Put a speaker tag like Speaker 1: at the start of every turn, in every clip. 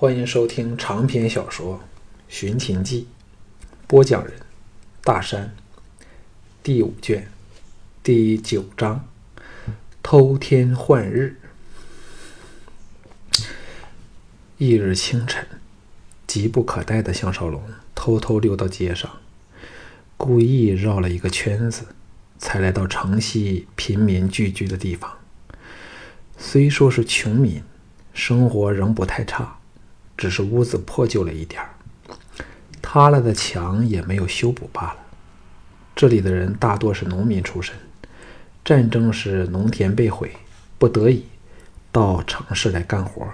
Speaker 1: 欢迎收听长篇小说《寻秦记》，播讲人：大山。第五卷第九章：偷天换日。翌日清晨，急不可待的项少龙偷偷溜到街上，故意绕了一个圈子，才来到城西贫民聚居的地方。虽说是穷民，生活仍不太差。只是屋子破旧了一点儿，塌了的墙也没有修补罢了。这里的人大多是农民出身，战争时农田被毁，不得已到城市来干活。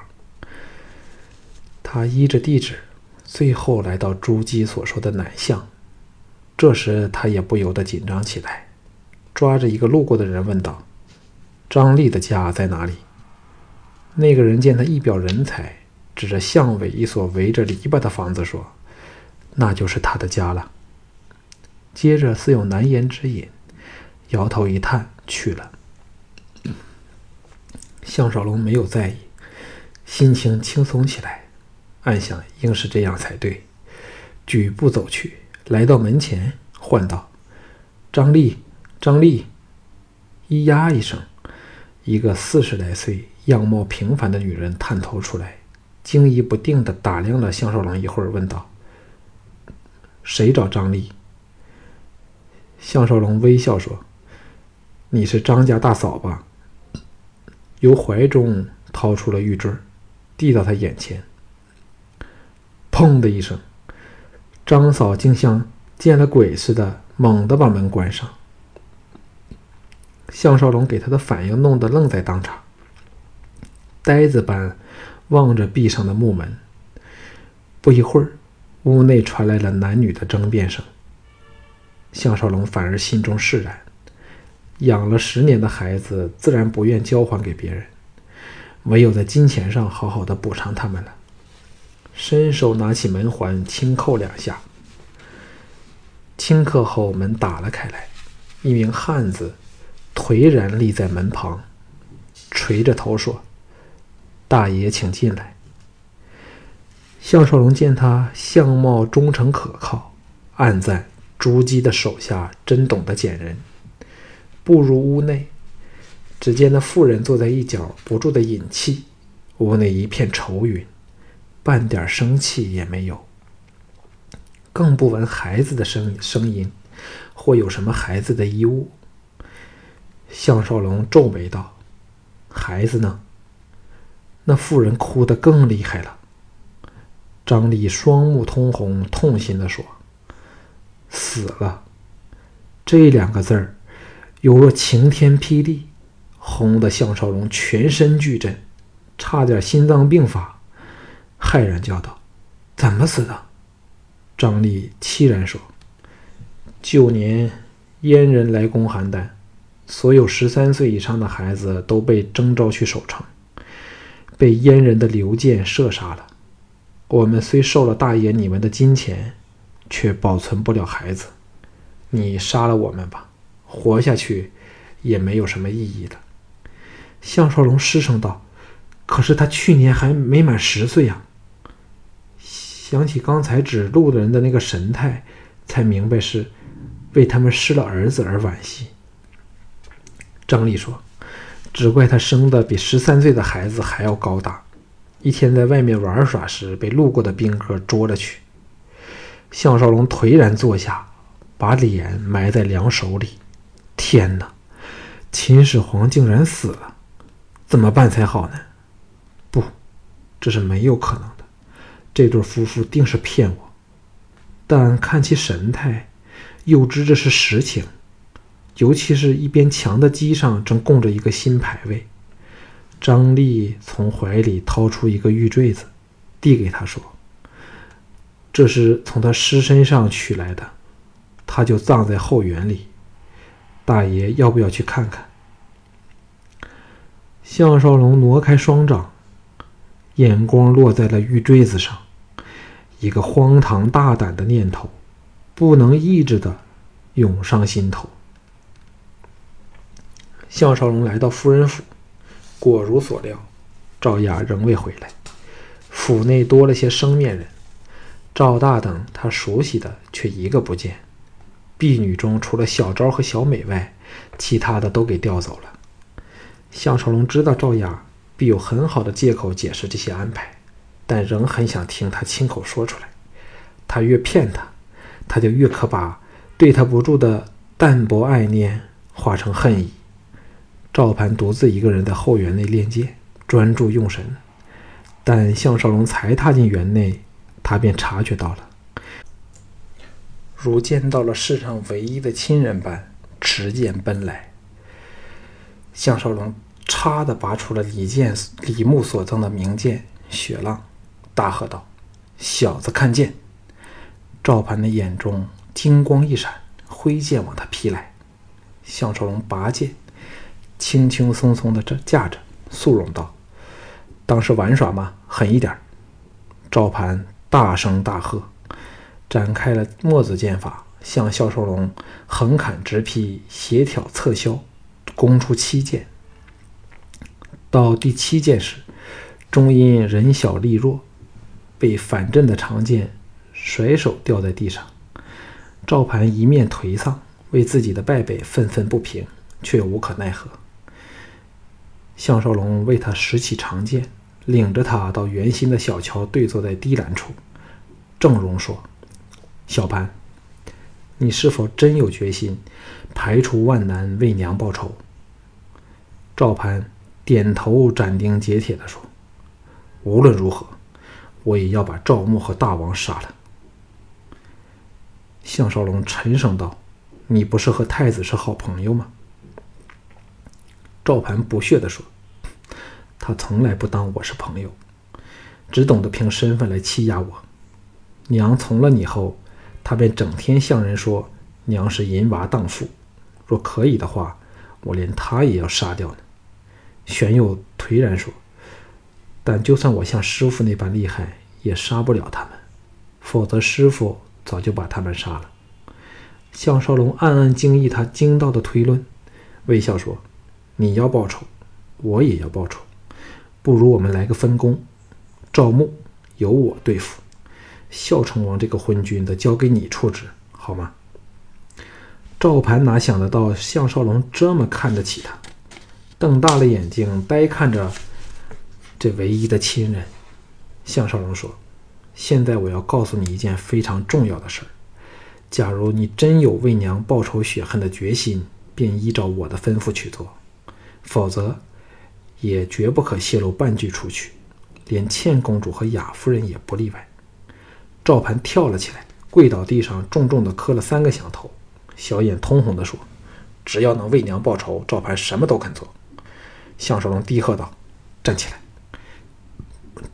Speaker 1: 他依着地址，最后来到朱姬所说的南巷。这时他也不由得紧张起来，抓着一个路过的人问道：“张丽的家在哪里？”那个人见他一表人才。指着巷尾一所围着篱笆的房子说：“那就是他的家了。”接着似有难言之隐，摇头一叹去了。项少龙没有在意，心情轻松起来，暗想应是这样才对。举步走去，来到门前，唤道：“张丽，张丽！”咿呀一声，一个四十来岁、样貌平凡的女人探头出来。惊疑不定地打量了项少龙一会儿，问道：“谁找张丽？”项少龙微笑说：“你是张家大嫂吧？”由怀中掏出了玉坠，递到他眼前。砰的一声，张嫂竟像见了鬼似的，猛地把门关上。项少龙给他的反应弄得愣在当场，呆子般。望着壁上的木门，不一会儿，屋内传来了男女的争辩声。项少龙反而心中释然，养了十年的孩子，自然不愿交还给别人，唯有在金钱上好好的补偿他们了。伸手拿起门环，轻扣两下。顷刻后，门打了开来，一名汉子颓然立在门旁，垂着头说。大爷，请进来。项少龙见他相貌忠诚可靠，暗赞朱姬的手下真懂得捡人。步入屋内，只见那妇人坐在一角，不住的饮气。屋内一片愁云，半点生气也没有，更不闻孩子的声声音，或有什么孩子的衣物。项少龙皱眉道：“孩子呢？”那妇人哭得更厉害了。张丽双目通红，痛心地说：“死了。”这两个字儿，犹若晴天霹雳，轰得项少龙全身剧震，差点心脏病发，骇然叫道：“怎么死的？”张丽凄然说：“旧年燕人来攻邯郸，所有十三岁以上的孩子都被征召去守城。”被燕人的流箭射杀了。我们虽受了大爷你们的金钱，却保存不了孩子。你杀了我们吧，活下去也没有什么意义了。项少龙失声道：“可是他去年还没满十岁呀。”想起刚才指路的人的那个神态，才明白是为他们失了儿子而惋惜。张丽说。只怪他生的比十三岁的孩子还要高大，一天在外面玩耍时被路过的兵哥捉了去。项少龙颓然坐下，把脸埋在两手里。天哪，秦始皇竟然死了，怎么办才好呢？不，这是没有可能的，这对夫妇定是骗我。但看其神态，又知这是实情。尤其是一边墙的基上正供着一个新牌位，张丽从怀里掏出一个玉坠子，递给他说：“这是从他尸身上取来的，他就葬在后园里。大爷要不要去看看？”项少龙挪开双掌，眼光落在了玉坠子上，一个荒唐大胆的念头，不能抑制的涌上心头。项少龙来到夫人府，果如所料，赵雅仍未回来。府内多了些生面人，赵大等他熟悉的却一个不见。婢女中除了小昭和小美外，其他的都给调走了。项少龙知道赵雅必有很好的借口解释这些安排，但仍很想听他亲口说出来。他越骗他，他就越可把对他不住的淡薄爱念化成恨意。赵盘独自一个人在后园内练剑，专注用神。但项少龙才踏进园内，他便察觉到了，如见到了世上唯一的亲人般持剑奔来。项少龙嚓的拔出了李健、李牧所赠的名剑雪浪，大喝道：“小子，看剑！”赵盘的眼中金光一闪，挥剑往他劈来。项少龙拔剑，轻轻松松的这架着，肃容道。当是玩耍吗？狠一点！赵盘大声大喝，展开了墨子剑法，向肖少龙横砍直劈，协调侧削，攻出七剑。到第七剑时，终因人小力弱，被反震的长剑甩手掉在地上。赵盘一面颓丧，为自己的败北愤愤不平，却无可奈何。项少龙为他拾起长剑。领着他到圆心的小桥，对坐在低栏处。郑荣说：“小潘，你是否真有决心，排除万难为娘报仇？”赵潘点头，斩钉截铁地说：“无论如何，我也要把赵牧和大王杀了。”项少龙沉声道：“你不是和太子是好朋友吗？”赵盘不屑地说。他从来不当我是朋友，只懂得凭身份来欺压我。娘从了你后，他便整天向人说娘是淫娃荡妇。若可以的话，我连他也要杀掉呢。玄佑颓然说：“但就算我像师傅那般厉害，也杀不了他们，否则师傅早就把他们杀了。”项少龙暗暗惊异他精到的推论，微笑说：“你要报仇，我也要报仇。”不如我们来个分工，赵牧由我对付，孝成王这个昏君则交给你处置，好吗？赵盘哪想得到项少龙这么看得起他，瞪大了眼睛呆看着这唯一的亲人。项少龙说：“现在我要告诉你一件非常重要的事儿，假如你真有为娘报仇雪恨的决心，便依照我的吩咐去做，否则。”也绝不可泄露半句出去，连倩公主和雅夫人也不例外。赵盘跳了起来，跪倒地上，重重地磕了三个响头，小眼通红地说：“只要能为娘报仇，赵盘什么都肯做。”项少龙低喝道：“站起来！”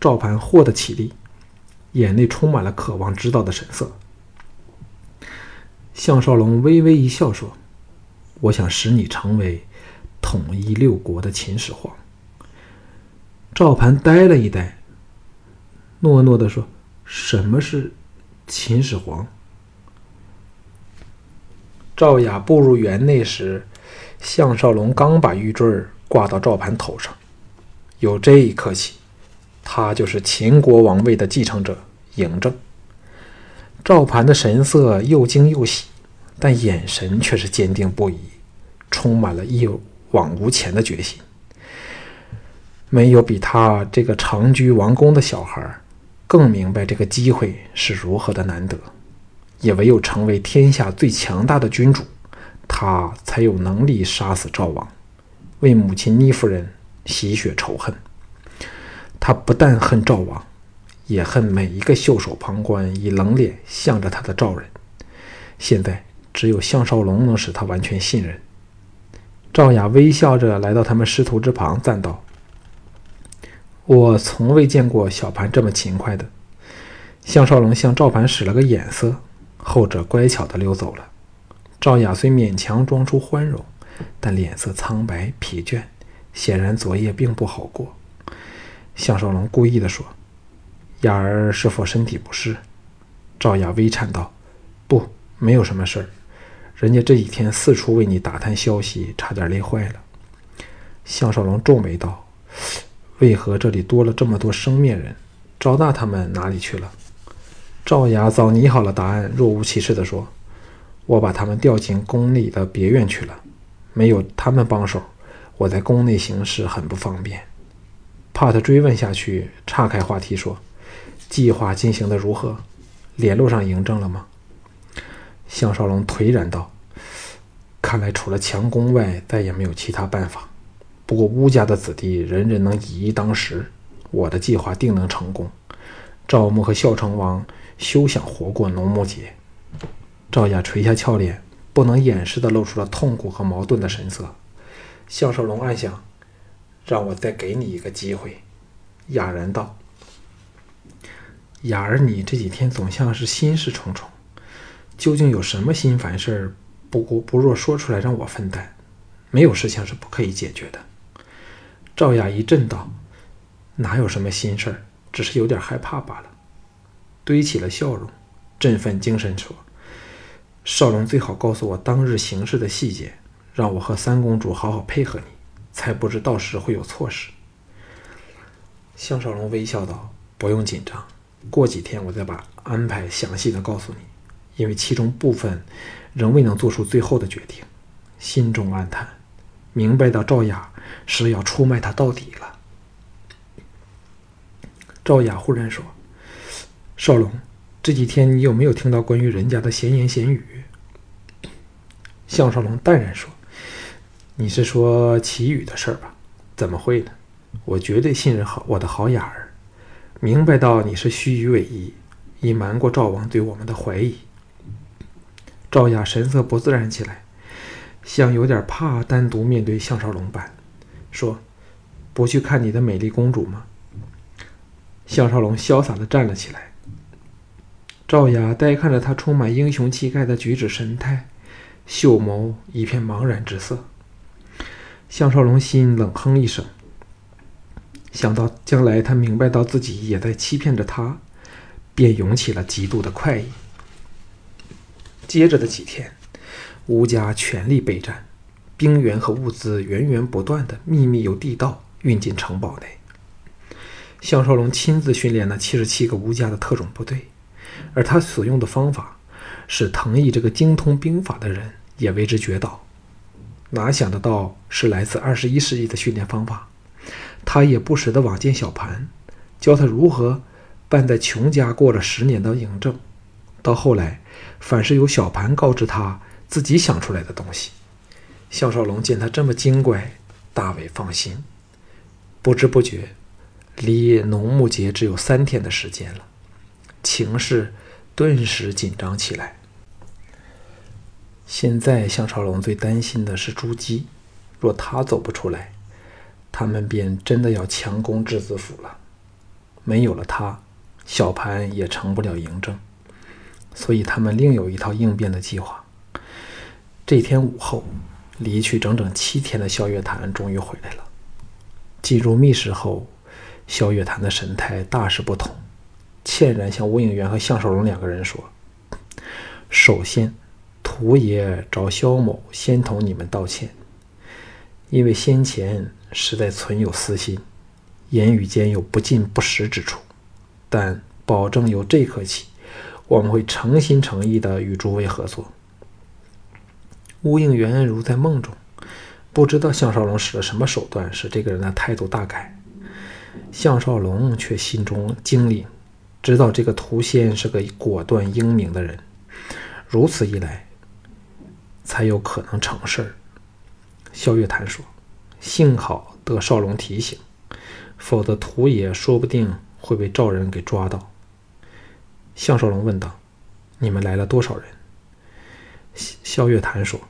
Speaker 1: 赵盘豁地起立，眼内充满了渴望知道的神色。项少龙微微一笑说：“我想使你成为统一六国的秦始皇。”赵盘呆了一呆，诺诺地说：“什么是秦始皇？”赵雅步入园内时，项少龙刚把玉坠挂到赵盘头上。有这一刻起，他就是秦国王位的继承者嬴政。赵盘的神色又惊又喜，但眼神却是坚定不移，充满了一往无前的决心。没有比他这个长居王宫的小孩更明白这个机会是如何的难得，也唯有成为天下最强大的君主，他才有能力杀死赵王，为母亲倪夫人洗雪仇恨。他不但恨赵王，也恨每一个袖手旁观、以冷脸向着他的赵人。现在只有项少龙能使他完全信任。赵雅微笑着来到他们师徒之旁，赞道。我从未见过小盘这么勤快的。项少龙向赵盘使了个眼色，后者乖巧地溜走了。赵雅虽勉强装出欢容，但脸色苍白疲倦，显然昨夜并不好过。项少龙故意地说：“雅儿是否身体不适？”赵雅微颤道：“不，没有什么事儿。人家这几天四处为你打探消息，差点累坏了。”项少龙皱眉道。为何这里多了这么多生面人？赵大他们哪里去了？赵雅早拟好了答案，若无其事地说：“我把他们调进宫里的别院去了。没有他们帮手，我在宫内行事很不方便。”帕特追问下去，岔开话题说：“计划进行的如何？联络上嬴政了吗？”项少龙颓然道：“看来除了强攻外，再也没有其他办法。不过乌家的子弟人人能以一当十，我的计划定能成功。赵牧和孝成王休想活过农牧节。”赵雅垂下俏脸，不能掩饰的露出了痛苦和矛盾的神色。项少龙暗想。让我再给你一个机会，哑然道：“雅儿，你这几天总像是心事重重，究竟有什么心烦事儿？不过不若说出来让我分担。没有事情是不可以解决的。”赵雅一震道：“哪有什么心事儿？只是有点害怕罢了。”堆起了笑容，振奋精神说：“少龙最好告诉我当日行事的细节，让我和三公主好好配合你。”才不知到时会有错失。项少龙微笑道：“不用紧张，过几天我再把安排详细的告诉你。因为其中部分仍未能做出最后的决定，心中暗叹，明白到赵雅是要出卖他到底了。”赵雅忽然说：“少龙，这几天你有没有听到关于人家的闲言闲语？”项少龙淡然说。你是说齐宇的事儿吧？怎么会呢？我绝对信任好我的好雅儿，明白到你是虚与委蛇，以瞒过赵王对我们的怀疑。赵雅神色不自然起来，像有点怕单独面对项少龙般，说：“不去看你的美丽公主吗？”项少龙潇洒地站了起来。赵雅呆看着他充满英雄气概的举止神态，秀眸一片茫然之色。项少龙心冷哼一声，想到将来他明白到自己也在欺骗着他，便涌起了极度的快意。接着的几天，吴家全力备战，兵源和物资源源不断的秘密由地道运进城堡内。项少龙亲自训练了七十七个吴家的特种部队，而他所用的方法，使藤毅这个精通兵法的人也为之绝倒。哪想得到是来自二十一世纪的训练方法？他也不时地往见小盘，教他如何办在穷家过了十年的嬴政。到后来，凡是由小盘告知他自己想出来的东西。项少龙见他这么精怪，大为放心。不知不觉，离农牧节只有三天的时间了，情势顿时紧张起来。现在，项少龙最担心的是朱姬。若他走不出来，他们便真的要强攻质子府了。没有了他，小盘也成不了嬴政。所以，他们另有一套应变的计划。这天午后，离去整整七天的萧月潭终于回来了。进入密室后，萧月潭的神态大是不同，歉然向吴影元和向守龙两个人说：“首先。”胡爷找萧某先同你们道歉，因为先前实在存有私心，言语间有不尽不实之处。但保证由这刻起，我们会诚心诚意的与诸位合作。乌应元如在梦中，不知道项少龙使了什么手段，使这个人的态度大改。项少龙却心中精灵，知道这个涂仙是个果断英明的人。如此一来。才有可能成事儿。萧月潭说：“幸好得少龙提醒，否则屠爷说不定会被赵人给抓到。”项少龙问道：“你们来了多少人？”萧月潭说：“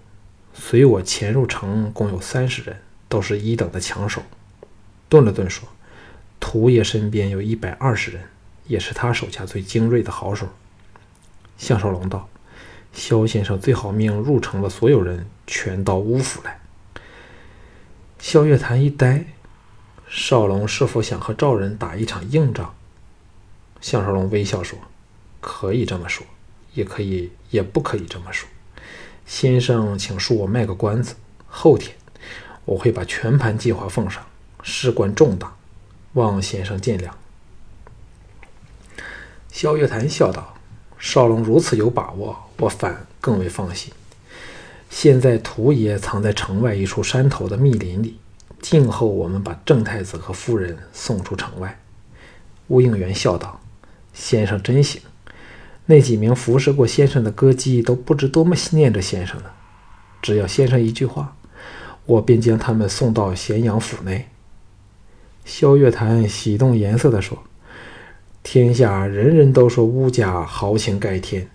Speaker 1: 随我潜入城，共有三十人，都是一等的强手。”顿了顿说：“屠爷身边有一百二十人，也是他手下最精锐的好手。”项少龙道。萧先生最好命入城的所有人全到乌府来。萧月潭一呆，少龙是否想和赵人打一场硬仗？项少龙微笑说：“可以这么说，也可以，也不可以这么说。先生，请恕我卖个关子，后天我会把全盘计划奉上，事关重大，望先生见谅。”萧月潭笑道：“少龙如此有把握，我反更为放心。现在屠爷藏在城外一处山头的密林里，静候我们把郑太子和夫人送出城外。”吴应元笑道：“先生真行，那几名服侍过先生的歌姬都不知多么念着先生呢。只要先生一句话，我便将他们送到咸阳府内。”萧月潭喜动颜色地说。天下人人都说乌家豪情盖天，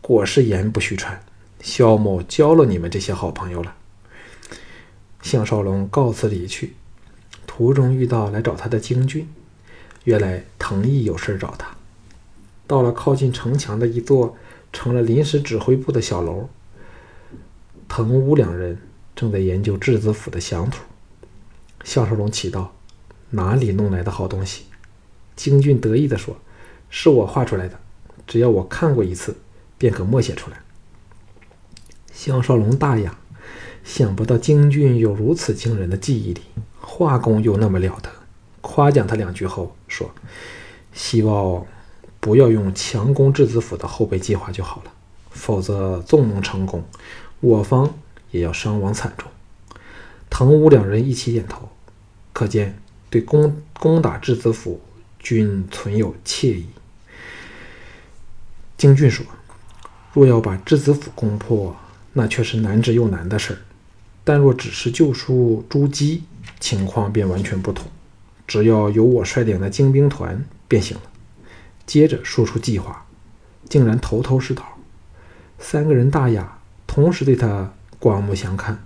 Speaker 1: 果是言不虚传。萧某交了你们这些好朋友了。项少龙告辞离去，途中遇到来找他的京俊，原来藤毅有事找他。到了靠近城墙的一座成了临时指挥部的小楼，藤屋两人正在研究质子府的详图。项少龙奇道：“哪里弄来的好东西？”京俊得意地说：“是我画出来的，只要我看过一次，便可默写出来。”项少龙大雅，想不到京俊有如此惊人的记忆力，画工又那么了得，夸奖他两句后说：“希望不要用强攻质子府的后备计划就好了，否则纵能成功，我方也要伤亡惨重。”藤武两人一起点头，可见对攻攻打质子府。均存有怯意。京俊说：“若要把质子府攻破，那却是难之又难的事儿；但若只是救出朱姬，情况便完全不同。只要有我率领的精兵团便行了。”接着说出计划，竟然头头是道。三个人大雅，同时对他刮目相看。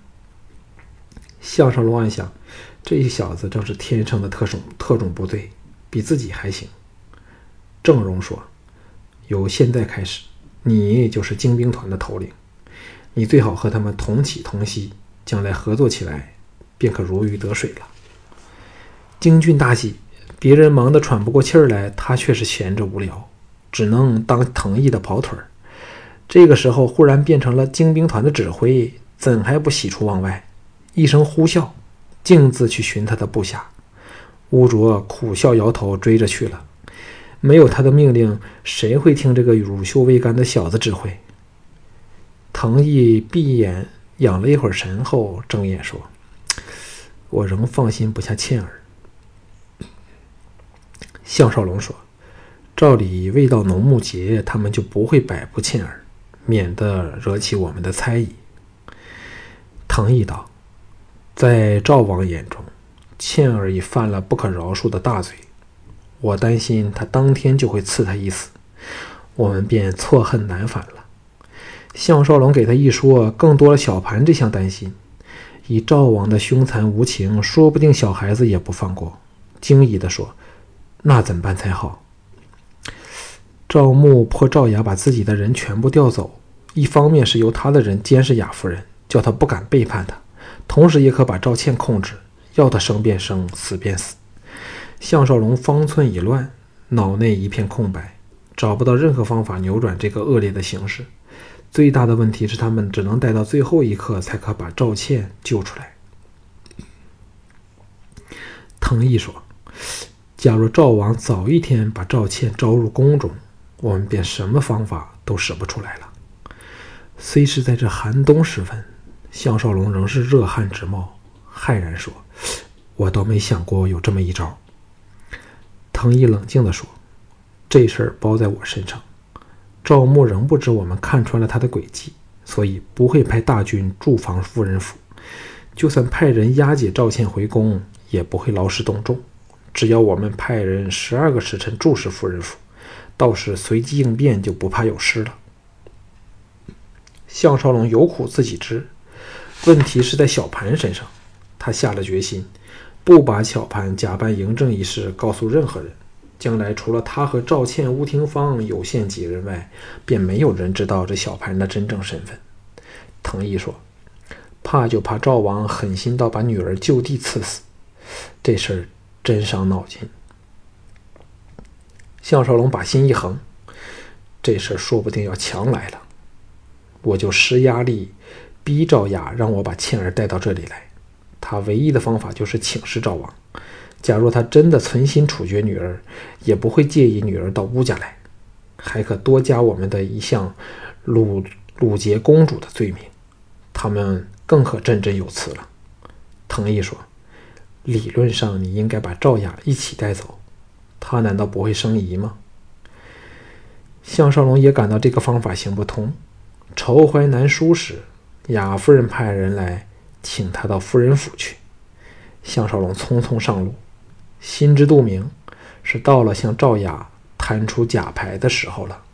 Speaker 1: 项少龙暗想：这小子正是天生的特种特种部队。比自己还行。郑荣说：“由现在开始，你就是精兵团的头领，你最好和他们同起同息，将来合作起来便可如鱼得水了。”京俊大喜，别人忙得喘不过气儿来，他却是闲着无聊，只能当藤毅的跑腿儿。这个时候忽然变成了精兵团的指挥，怎还不喜出望外？一声呼啸，径自去寻他的部下。乌卓苦笑摇头，追着去了。没有他的命令，谁会听这个乳臭未干的小子指挥？藤毅闭眼养了一会儿神后，睁眼说：“我仍放心不下倩儿。”项少龙说：“照理未到农牧节，他们就不会摆布倩儿，免得惹起我们的猜疑。”唐毅道：“在赵王眼中。”倩儿已犯了不可饶恕的大罪，我担心他当天就会赐他一死，我们便错恨难返了。项少龙给他一说，更多了小盘这项担心。以赵王的凶残无情，说不定小孩子也不放过。惊疑地说：“那怎么办才好？”赵牧迫赵雅把自己的人全部调走，一方面是由他的人监视雅夫人，叫他不敢背叛他；同时也可把赵倩控制。要他生便生，死便死。项少龙方寸已乱，脑内一片空白，找不到任何方法扭转这个恶劣的形势。最大的问题是，他们只能待到最后一刻，才可把赵倩救出来。藤毅说：“假如赵王早一天把赵倩招入宫中，我们便什么方法都使不出来了。”虽是在这寒冬时分，项少龙仍是热汗直冒，骇然说。我倒没想过有这么一招。藤毅冷静地说：“这事儿包在我身上。赵牧仍不知我们看穿了他的诡计，所以不会派大军驻防夫人府。就算派人押解赵倩回宫，也不会劳师动众。只要我们派人十二个时辰注视夫人府，到时随机应变，就不怕有失了。”项少龙有苦自己知，问题是在小盘身上。他下了决心。不把小盘假扮嬴政一事告诉任何人，将来除了他和赵倩、吴廷芳有限几人外，便没有人知道这小盘的真正身份。藤毅说：“怕就怕赵王狠心到把女儿就地赐死，这事儿真伤脑筋。”项少龙把心一横，这事儿说不定要强来了，我就施压力逼赵雅，让我把倩儿带到这里来。他唯一的方法就是请示赵王。假若他真的存心处决女儿，也不会介意女儿到乌家来。还可多加我们的一项鲁鲁杰公主的罪名，他们更可振振有词了。藤毅说：“理论上，你应该把赵雅一起带走，她难道不会生疑吗？”项少龙也感到这个方法行不通。愁怀难舒时，雅夫人派人来请他到夫人府去。项少龙匆匆上路，心知肚明，是到了向赵雅摊出假牌的时候了。